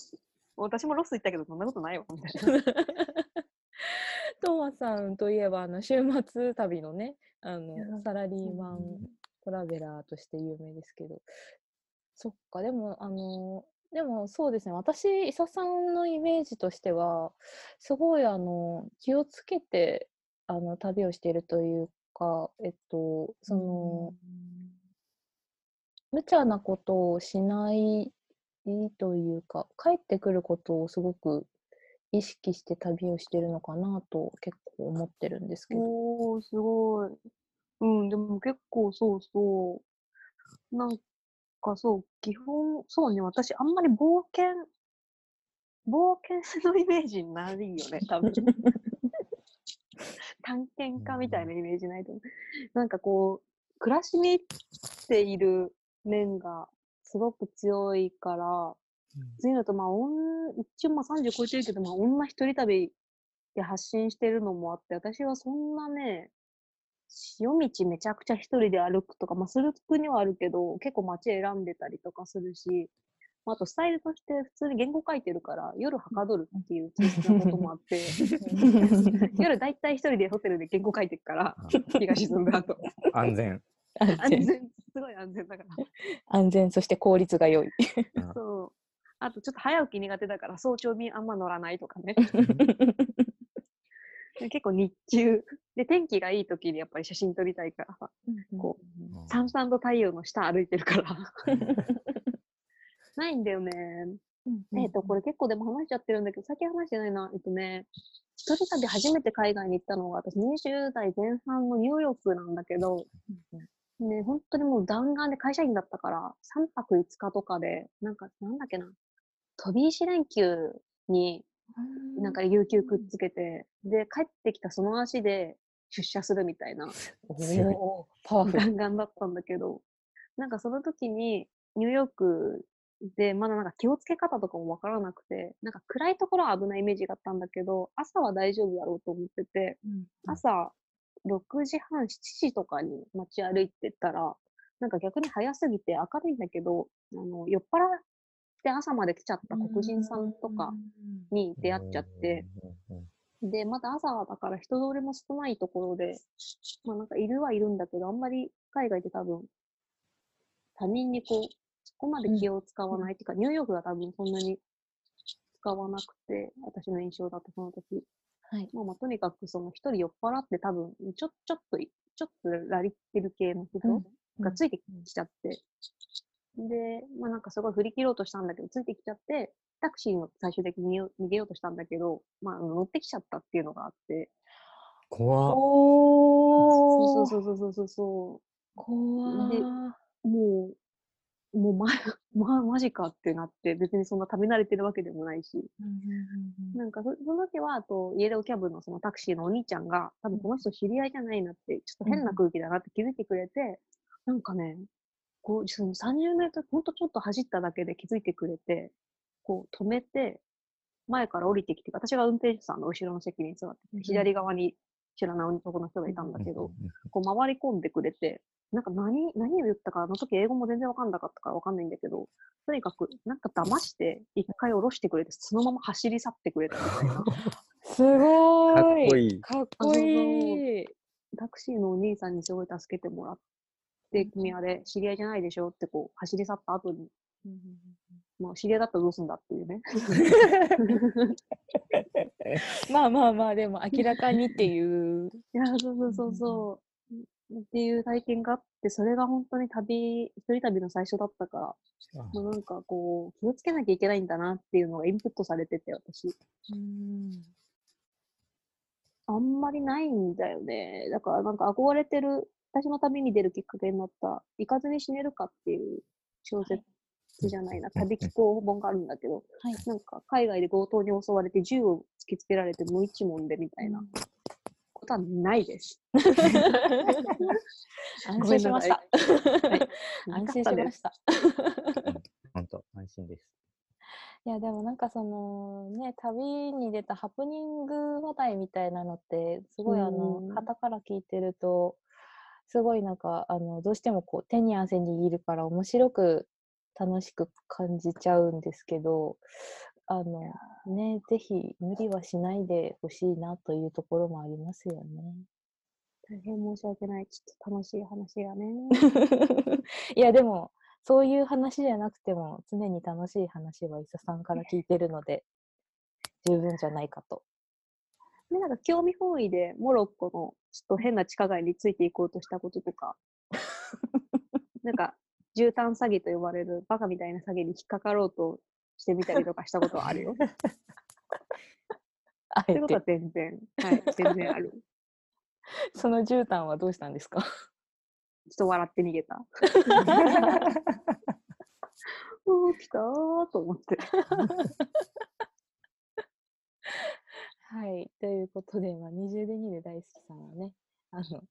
私もロス行ったけど、そんなことないわ、みたいな。東松さんといえば、あの、週末旅のね、あのサラリーマントラベラーとして有名ですけど。そっか、でも、あの、でもそうですね、私、伊佐さんのイメージとしては、すごい、あの、気をつけて、あの、旅をしているというか、えっと、その、無茶なことをしないというか、帰ってくることをすごく意識して旅をしてるのかなと結構思ってるんですけど。おー、すごい。うん、でも結構そうそう。なんかそう、基本、そうね、私あんまり冒険、冒険のイメージないよね、多分。探検家みたいなイメージないと思う。なんかこう、暮らしに生きている面がすごく強いから、そういうのと、まあ、女一応まあ30超えてるけど、まあ、女一人旅で発信してるのもあって、私はそんなね、夜道めちゃくちゃ一人で歩くとか、まあ、する国はあるけど、結構街選んでたりとかするし、まああとスタイルとして普通に言語書いてるから、夜はかどるっていう気質なこともあって、夜大体一人でホテルで言語書いてるから、日が沈んだ後。安全。安全、すごい安全だから。安全、そして効率が良い。そう。あとちょっと早起き苦手だから早朝便あんま乗らないとかね。結構日中。で、天気がいい時にやっぱり写真撮りたいからさ、こう、さんさんと太陽の下歩いてるから。ないんだよね。えっと、これ結構でも話しちゃってるんだけど、先話してないな。えっとね、一人旅初めて海外に行ったのが、私20代前半のニューヨークなんだけど、ね、本当にもう弾丸で会社員だったから、3泊5日とかで、なんか、なんだっけな、飛び石連休に、なんか有給くっつけて、で、帰ってきたその足で出社するみたいな。パワフル。弾丸だったんだけど、なんかその時にニューヨークでまだなんか気をつけ方とかもわからなくて、なんか暗いところは危ないイメージがあったんだけど、朝は大丈夫だろうと思ってて、朝6時半、7時とかに街歩いてたら、なんか逆に早すぎて明るいんだけど、あの、酔っ払って朝まで来ちゃった黒人さんとかに出会っちゃって、で、まだ朝だから人通りも少ないところで、まあなんかいるはいるんだけど、あんまり海外で多分、他人にこう、そこまで気を使わないっていうか、ニューヨークが多分そんなに使わなくて、私の印象だとその時。はい。まあまあとにかくその一人酔っ払って多分、ちょ、ちょっとい、ちょっとラリってる系の人がついてきちゃって、で、まあなんかすごい振り切ろうとしたんだけど、ついてきちゃって、タクシーに乗って最終的に逃げようとしたんだけど、まあ乗ってきちゃったっていうのがあって、怖っ。おー。そうそうそうそうそうそ怖で。もう、もうま、ま、マジかってなって、別にそんな旅慣れてるわけでもないし。うんうんうんなんかそ、その時は、あと、イエローキャブのそのタクシーのお兄ちゃんが、多分この人知り合いじゃないなって、ちょっと変な空気だなって気づいてくれて、なんかね、こう、その30メートル、ほんとちょっと走っただけで気づいてくれて、こう止めて、前から降りてきて、私が運転手さんの後ろの席に座ってて、左側に知らない男の人がいたんだけど、こう回り込んでくれて、なんか何、何を言ったか、あの時英語も全然わかんなかったからわかんないんだけど、とにかく、なんか騙して、一回降ろしてくれて、そのまま走り去ってくれたみたいな。すごかっーい。こいい。かっこいい。タクシーのお兄さんにすごい助けてもらって、君あれ、知り合いじゃないでしょってこう、走り去った後に、まあ、知り合いだったらどうすんだっていうね。まあまあまあ、でも明らかにっていう。いや、そうそうそうそう。っていう体験があって、それが本当に旅、一人旅の最初だったから、まあ、なんかこう、気をつけなきゃいけないんだなっていうのがインプットされてて、私。うんあんまりないんだよね。だからなんか憧れてる、私の旅に出るきっかけになった、行かずに死ねるかっていう小説じゃないな、旅気候本があるんだけど、はい。なんか海外で強盗に襲われて銃を突きつけられて無一文でみたいなことはないです。安心しました。はい安心しました。本当安心です。いや、でもなんかそのね、旅に出たハプニング話題みたいなのって、すごいあのうん、傍から聞いてると、すごいなんか、あの、どうしてもこう、手に汗握るから面白く、楽しく感じちゃうんですけど、あの、ね、ぜひ無理はしないでほしいなというところもありますよね。大変申し訳ない。ちょっと楽しい話がね。いや、でも、そういう話じゃなくても、常に楽しい話は伊佐さんから聞いてるので、十分じゃないかと。で、なんか興味本位でモロッコのちょっと変な地下街についていこうとしたこととか、なんか絨毯詐欺と呼ばれるバカみたいな詐欺に引っかかろうとしてみたりとかしたことはあるよ。あえそういうことはて、全然、はい、全然ある。その絨毯はどうしたんですか？ちょっと笑って逃げた。おー、来たーと思って。はい。ということで、まあ、20で2で大好きさんはね、あの、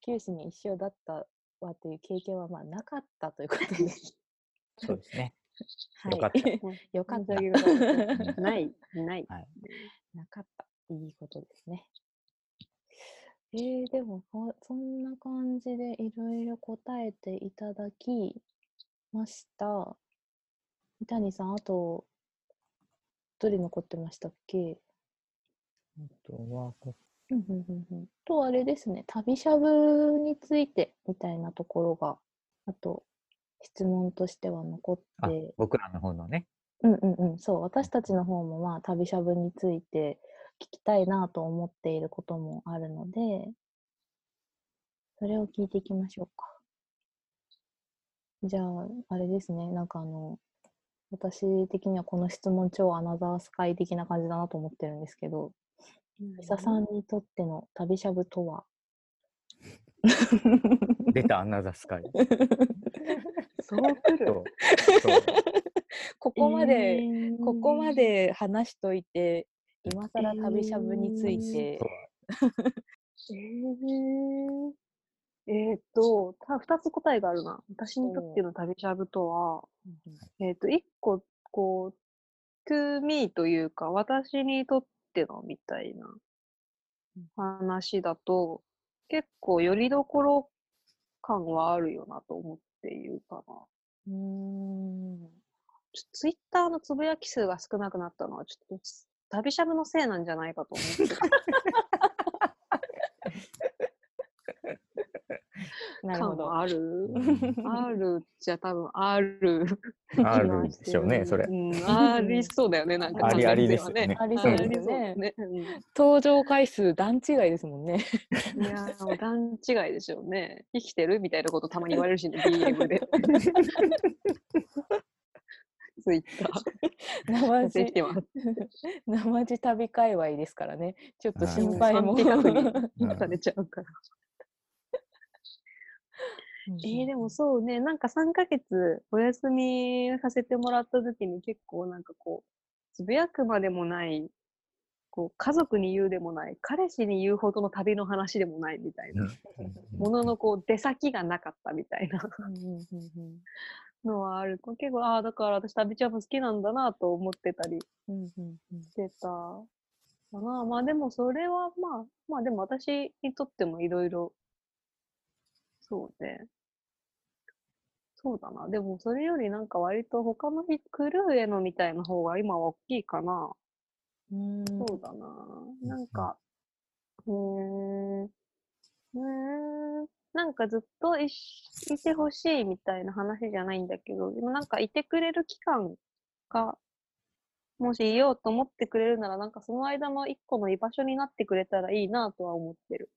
九死に一生だったわという経験は、まあ、なかったということで、そうですね。はい。よかった よかった。ない、ない。はい。なかった。いいことですね。えー、でもこ、そんな感じでいろいろ答えていただきました。三谷さん、あと、どれ残ってましたっけ？あとは、こうんうんうんうんと、あれですね、旅しゃぶについてみたいなところが、あと、質問としては残っあて、僕らの方のね。うんうんうん、そう、私たちの方もまあ、旅しゃぶについて聞きたいなと思っていることもあるので、それを聞いていきましょうか。じゃあ、あれですね、なんかあの、私的にはこの質問超アナザースカイ的な感じだなと思ってるんですけど、伊佐さんにとっての旅しゃぶとは？出たアナザースカイ。そう来る。ここまで、えー。ここまで話しといて、今更旅しゃぶについて、えー、えーっと、た二つ答えがあるな。私にとっての旅しゃぶとは、えーっと、一個、こう、to me というか、私にとってのみたいな話だと、結構よりどころ感はあるよなと思っていうかな。うん、ツイッターのつぶやき数が少なくなったのは、ちょっと旅しゃぶのせいなんじゃないかと思ってた。感 なるほど。はあるうんあるじゃ多分ある。あるでしょうね、それ。うん、ありそうだよね、なんか。ありありですよ感ね。ありじそうですね。登場回数段違いですもんね。うんいや段違いでしょうね。生きてるみたいなことたまに言われるしね、DM で。ツイッター。生地てます。生地旅界隈ですからね。ちょっとはい心配も。安否確うん認 されちゃうから。えー、でもそうね、なんか3ヶ月お休みさせてもらった時に結構なんかこう、つぶやくまでもない、こう、家族に言うでもない、彼氏に言うほどの旅の話でもないみたいな、もののこう、出先がなかったみたいなのはある。結構、ああ、だから私旅チャブ好きなんだなと思ってたりしてたかな。まあでもそれはまあ、まあでも私にとってもいろいろ、そうね。そうだな。でもそれよりなんか割と他の日、クルーへのみたいな方が今は大きいかな。うんそうだな。なんか、うーん、うーん、なんかずっといしいてほしいみたいな話じゃないんだけど、でもなんかいてくれる期間が、もしいようと思ってくれるなら、なんかその間の一個の居場所になってくれたらいいなとは思ってる。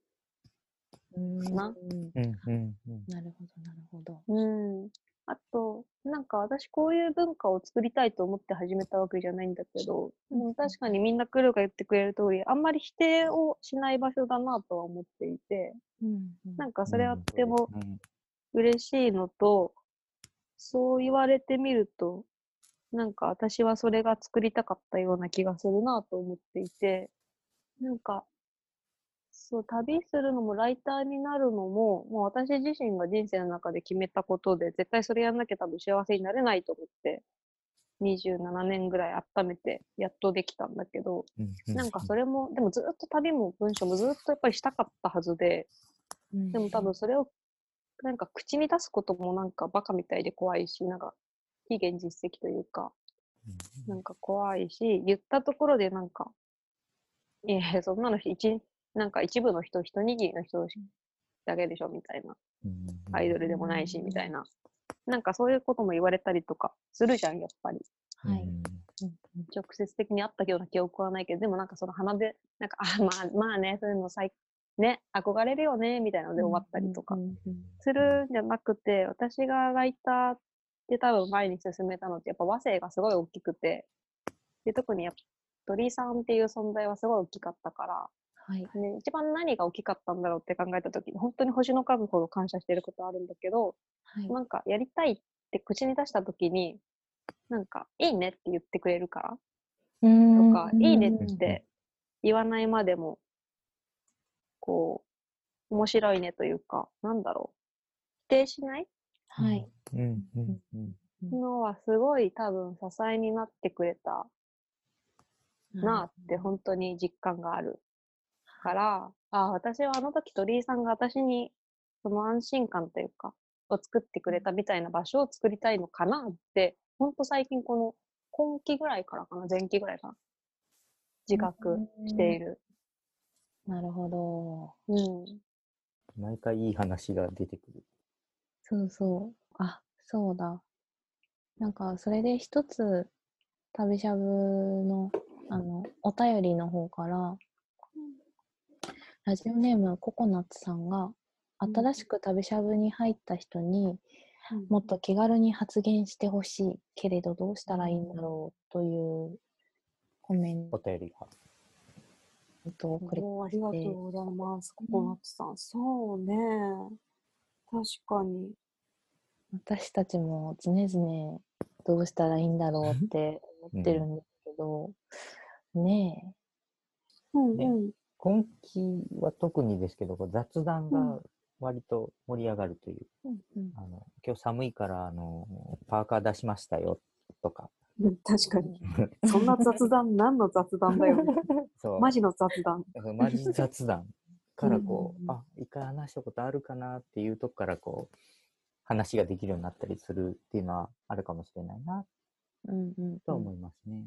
うんな。うんうんうん。うん。なるほど、なるほど。うん。あと、なんか私こういう文化を作りたいと思って始めたわけじゃないんだけど、でも確かにみんなクルーが言ってくれる通り、あんまり否定をしない場所だなとは思っていて、うんうん。なんかそれはとてもうん。嬉しいのと、そう言われてみると、なんか私はそれが作りたかったような気がするなと思っていて、なんか、そう、旅するのもライターになるのも、もう私自身が人生の中で決めたことで、絶対それやんなきゃ多分幸せになれないと思って、27年ぐらい温めて、やっとできたんだけど、うんなんかそれも、でもずっと旅も文章もずっとやっぱりしたかったはずで、うん。でも多分それを、なんか口に出すこともなんかバカみたいで怖いし、なんか非現実的というか、なんか怖いし、言ったところでなんか、いやいや、そんなの一、なんか一部の人、一握りの人だけでしょみたいな。うんアイドルでもないし、みたいな。なんかそういうことも言われたりとかするじゃん、やっぱり。はい。直接的にあったような記憶はないけど、でもなんかその鼻で、なんか、あ、まあ、まあね、そういうの最、ね、憧れるよね、みたいなので終わったりとかするんじゃなくて、私がライターって多分前に進めたのって、やっぱ和声がすごい大きくて、で特にやっぱ鳥居さんっていう存在はすごい大きかったから、はい。ね、一番何が大きかったんだろうって考えたときに、本当に星の数ほど感謝してることあるんだけど、はい。なんかやりたいって口に出したときに、なんかいいねって言ってくれるから、とか、いいねって言わないまでも、こう、面白いねというか、なんだろう、否定しない？はい。うん。うん。うん。のはすごい多分支えになってくれたなって本当に実感があるから、あ私はあの時鳥居さんが私にその安心感というか、を作ってくれたみたいな場所を作りたいのかなって、本当最近この今期ぐらいからかな、前期ぐらいかな、自覚している。なるほど。うん。毎回いい話が出てくる。そうそう。あ、そうだ。なんか、それで一つ、旅しゃぶの、あの、お便りの方から、ラジオネームココナッツさんが、うん新しく旅しゃぶに入った人にもっと気軽に発言してほしいけれどどうしたらいいんだろうというコメンお便りが。トをありがとうございます、ココナッツさん。そうね。確かに。私たちも常々どうしたらいいんだろうって思ってるんですけど、ねうんねうん。今期は特にですけど、雑談うが割と盛り上がるという。え。うんあの今日寒いからあのパーカー出しましたよとか。うん確かに。そんな雑談、何の雑談だよ。そうマジの雑談。マジ雑談からこう、うんうんうんあ、一回話したことあるかなっていうとこからこう、話ができるようになったりするっていうのはあるかもしれないなうんうんとは思いますね。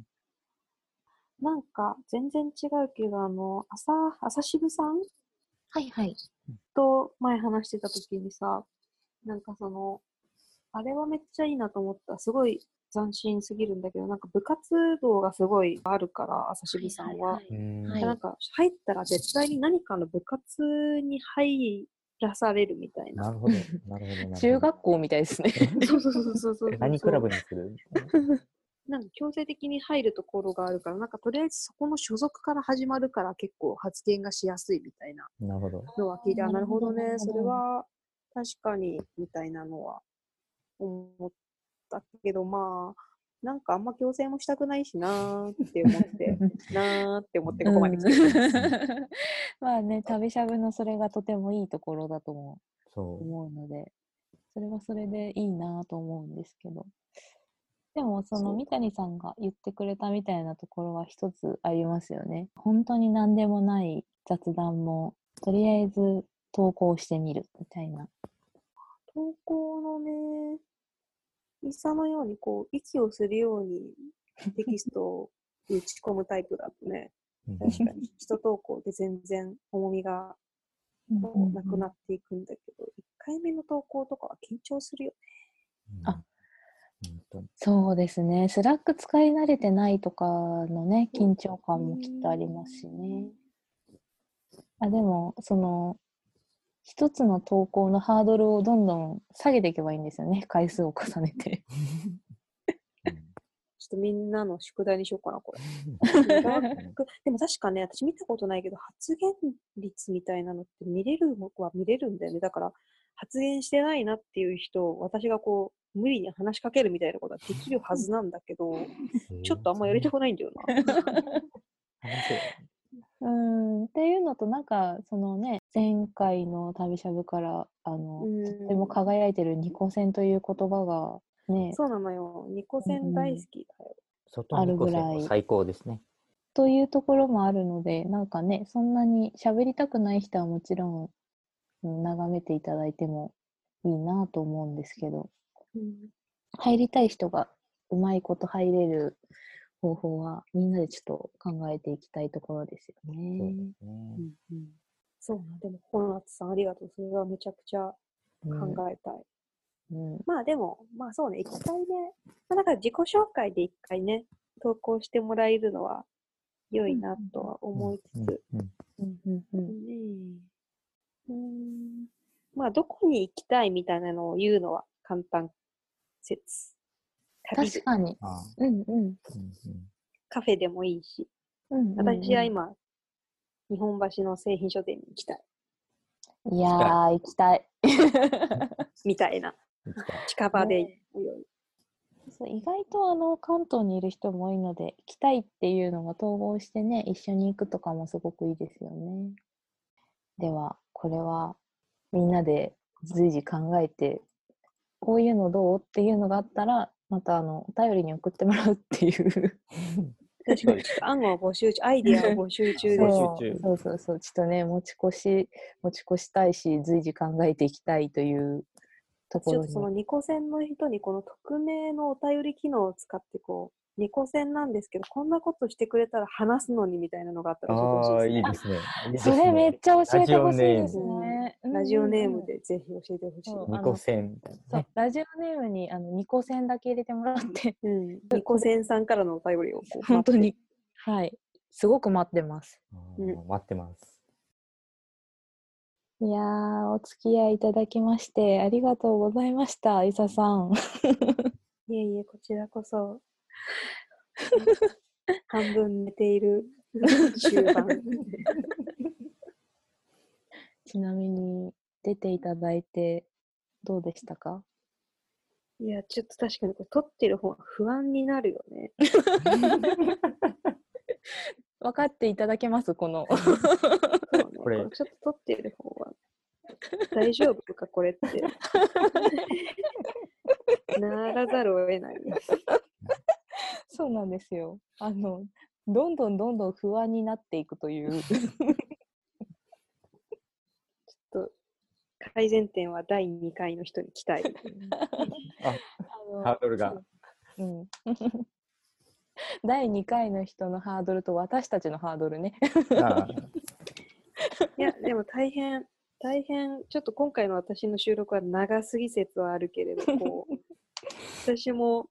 なんか、全然違うけど、あの、朝、朝渋さん？はいはい。と前話してた時にさ、なんかその、あれはめっちゃいいなと思った。すごい斬新すぎるんだけど、なんか部活動がすごいあるから、朝渋さんは。はいうんはいなんか入ったら絶対に何かの部活に入らされるみたいな。なるほど。なるほど。中学校みたいですね。そ うそうそうそうそうそう。何クラブにする？ななんか強制的に入るところがあるから、なんかとりあえずそこの所属から始まるから結構発言がしやすいみたいななるほど。のは聞いて、あ、なるほどね、それは確かにみたいなのは思ったけど、まあ、なんかあんま強制もしたくないしなーって思って、なーって思ってここまで来てる。うんまあね、旅しゃぶのそれがとてもいいところだともそ思うので、それはそれでいいなと思うんですけど。でも、その三谷さんが言ってくれたみたいなところは一つありますよね。本当に何でもない雑談も、とりあえず投稿してみるみたいな。投稿のね、イサのようにこう、息をするようにテキストを打ち込むタイプだとね、確かに一投稿で全然重みがこうなくなっていくんだけど、1回目の投稿とかは緊張するよ。あ本当にそうですね。スラック使い慣れてないとかのね、緊張感もきっとありますしね。あ、でも、その、一つの投稿のハードルをどんどん下げていけばいいんですよね。回数を重ねて。ちょっとみんなの宿題にしようかな、これ。でも確かね、私見たことないけど、発言率みたいなのって見れるのは見れるんだよね。だから、発言してないなっていう人を私がこう、無理に話しかけるみたいなことはできるはずなんだけど、ちょっとあんまやりたくないんだよな。うん、っていうのと、なんか、そのね、前回の旅しゃぶから、あの、とても輝いてるニコセンという言葉が、ね、そうなのよ。ニコセン大好きだよ。あるぐらい最高ですね。というところもあるので、なんかね、そんなに喋りたくない人はもちろん、うん眺めていただいてもいいなと思うんですけど、うん入りたい人がうまいこと入れる方法は、みんなでちょっと考えていきたいところですよそうね。ですね。うんうん。そうな、でも、本夏さんありがとう。それはめちゃくちゃうん考えたい。うん。まあでも、まあそうね、一回ね、まあだから自己紹介で一回ね、投稿してもらえるのは良いなとは思いつつ、うんうんうんうん。うんねえ。うーん。まあどこに行きたいみたいなのを言うのは簡単説。旅確かに。あうんうん。カフェでもいいし、うんうんうん私は今、日本橋の製品書店に行きたい。いやー、行きたい。みたいな。近場でね良い。そう意外とあの関東にいる人も多いので、行きたいっていうのが統合してね、一緒に行くとかもすごくいいですよね。では、これはみんなで随時考えて、こういうのどうっていうのがあったら、またあのお便りに送ってもらうっていう。確かに、案を募集中、アイディアを募集中でそう。集中。そうそうそう、ちょっとね、持ち越し、持ち越したいし、随時考えていきたいというところに。ちょっとそのニコ線の人にこの匿名のお便り機能を使ってこう、ニコ線なんですけど、こんなことしてくれたら話すのにみたいなのがあったら教えてほしですね。いいですそれめっね。ちゃ教えてほしいですね。ラジオネームでぜひ教えてほしい。ニコ線みたいなそうね。ラジオネームにあの2個線だけ入れてもらって、うん。ニコ線さんからのお便りをこう本当に、はい、すごく待ってます。あうんー待ってます。いやー、お付き合いいただきまして、ありがとうございました、伊佐さん。いえいえ、こちらこそ。半分寝ている終盤。ちなみに、出ていただいて、どうでしたか？いや、ちょっと確かにこれ撮ってる方が不安になるよね。分かっていただけます？この。ね、これこれちょっと撮ってる方は大丈夫か、これって。ならざるを得ないです。そうなんですよ。あの、どんどんどんどん不安になっていくという。と改善点は第2回の人に期待。あのハードルが。うん。第2回の人のハードルと私たちのハードルね。いや、でも大変、大変、ちょっと今回の私の収録は長すぎ説はあるけれど、こう、私も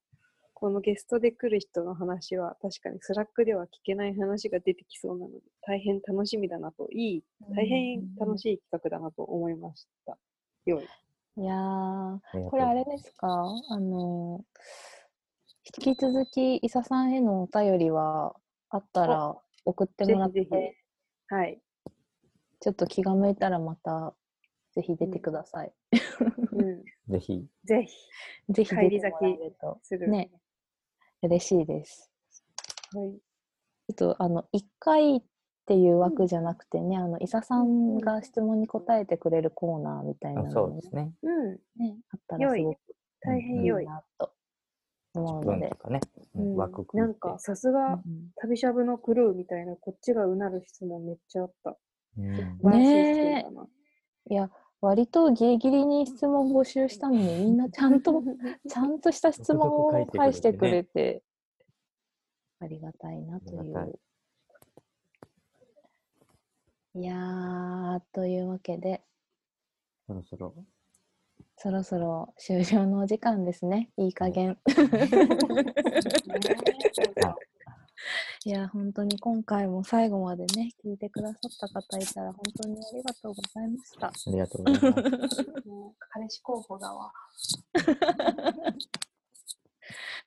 このゲストで来る人の話は確かにスラックでは聞けない話が出てきそうなので、大変楽しみだなと、いい、大変楽しい企画だなと思いました。よい。いやこれあれですか？あの、引き続き、伊佐さんへのお便りはあったら送ってもらって、ぜひぜはい。ちょっと気が向いたらまた、ぜひ出てください。うん。ぜひ。ぜひ、ぜひ帰るとする。ね、嬉しいです。はい。ちょっとあの1回っていう枠じゃなくてね、あの伊佐さんが質問に答えてくれるコーナーみたいなあのもそうですね。うん。ね、あったらすごく大変良い。なと思うのでね。ううんん枠組なんか、さすが、うん旅しゃぶのクルーみたいな、こっちがうなる質問めっちゃあった。うん素晴らしい視点だな。いや、割とギリギリに質問募集したのに、みんなちゃんと、ちゃんとした質問を返してくれて、ありがたいなという。いやー、というわけで、そろそろ。そろそろ終了のお時間ですね。いい加減。い や、本当に今回も最後までね、聞いてくださった方いたら本当にありがとうございました。ありがとうございます。もう彼氏候補だわ。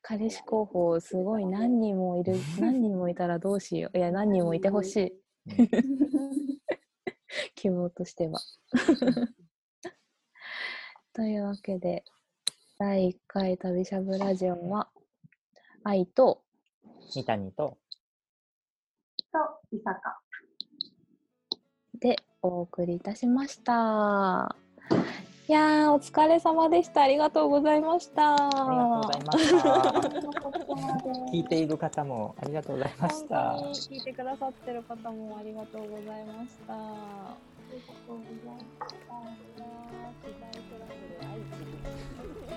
彼氏候補、すごい何人もいる、何人もいたらどうしよう。いや、何人もいてほしい。希望としては。というわけで、第1回旅しゃぶラジオは、愛と、三谷と、と、伊坂。でお送りいたしました。いやー、お疲れ様でした。ありがとうございました。ありがとうございました。聞いている方もありがとうございました。本当に聞いてくださってる方もありがとうございました。ありがとうございました。